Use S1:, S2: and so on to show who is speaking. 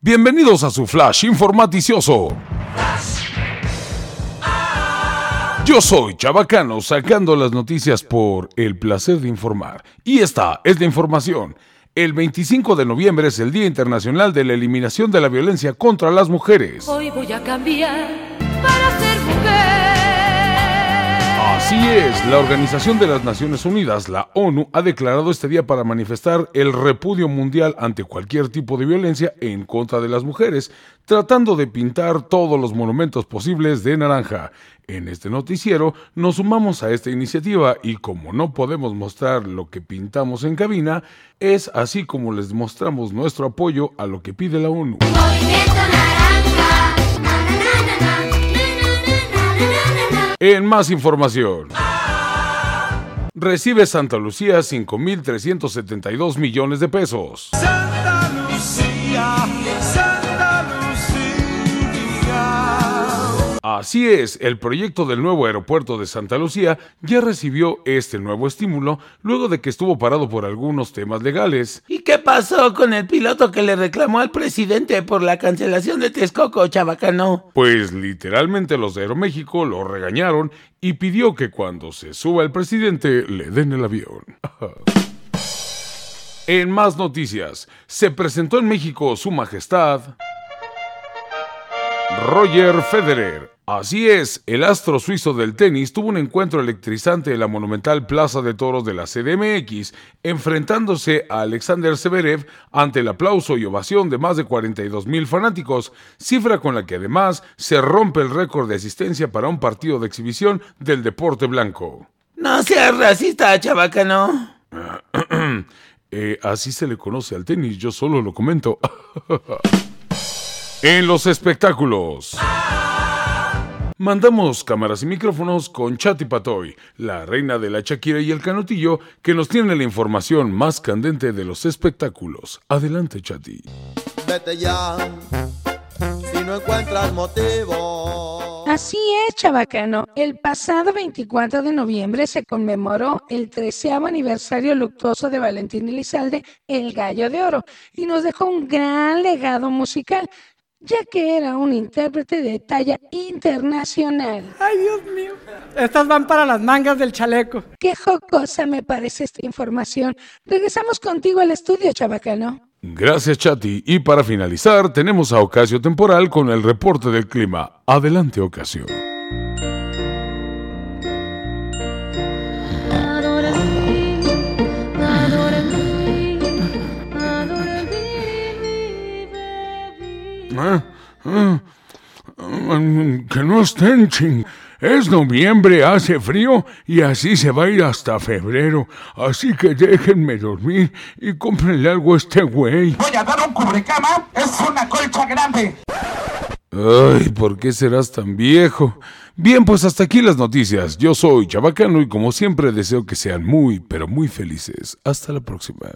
S1: Bienvenidos a su flash informaticioso. Yo soy Chabacano sacando las noticias por el placer de informar. Y esta es la información. El 25 de noviembre es el Día Internacional de la Eliminación de la Violencia contra las Mujeres.
S2: Hoy voy a cambiar para ser.
S1: Así es, la Organización de las Naciones Unidas, la ONU, ha declarado este día para manifestar el repudio mundial ante cualquier tipo de violencia en contra de las mujeres, tratando de pintar todos los monumentos posibles de naranja. En este noticiero nos sumamos a esta iniciativa y como no podemos mostrar lo que pintamos en cabina, es así como les mostramos nuestro apoyo a lo que pide la ONU. En más información. Recibe Santa Lucía 5.372 millones de pesos.
S3: Santa
S1: Así es, el proyecto del nuevo aeropuerto de Santa Lucía ya recibió este nuevo estímulo luego de que estuvo parado por algunos temas legales.
S4: ¿Y qué pasó con el piloto que le reclamó al presidente por la cancelación de Texcoco, chabacano?
S1: Pues literalmente los de Aeroméxico lo regañaron y pidió que cuando se suba el presidente le den el avión. en más noticias, se presentó en México su majestad Roger Federer. Así es, el astro suizo del tenis tuvo un encuentro electrizante en la monumental Plaza de Toros de la CDMX, enfrentándose a Alexander Severev ante el aplauso y ovación de más de 42 mil fanáticos, cifra con la que además se rompe el récord de asistencia para un partido de exhibición del deporte blanco.
S4: No seas racista, chabacano.
S1: Eh, así se le conoce al tenis, yo solo lo comento. en los espectáculos. Mandamos cámaras y micrófonos con Chati Patoy, la reina de la Shakira y el Canutillo, que nos tiene la información más candente de los espectáculos. Adelante, Chati.
S5: Vete ya, si no encuentras motivo.
S6: Así es, chabacano. El pasado 24 de noviembre se conmemoró el treceavo aniversario luctuoso de Valentín Elizalde, el Gallo de Oro, y nos dejó un gran legado musical, ya que era un intérprete de talla internacional.
S7: Ay, Dios mío. Estas van para las mangas del chaleco.
S6: Qué jocosa me parece esta información. Regresamos contigo al estudio, chabacano.
S1: Gracias, Chati. Y para finalizar, tenemos a Ocasio Temporal con el reporte del clima. Adelante, Ocasio. Que no estén ching. Es noviembre, hace frío y así se va a ir hasta febrero. Así que déjenme dormir y cómprenle algo a este güey.
S8: Voy a dar un cubrecama, es una colcha grande.
S1: Ay, ¿por qué serás tan viejo? Bien, pues hasta aquí las noticias. Yo soy Chabacano y como siempre deseo que sean muy, pero muy felices. Hasta la próxima.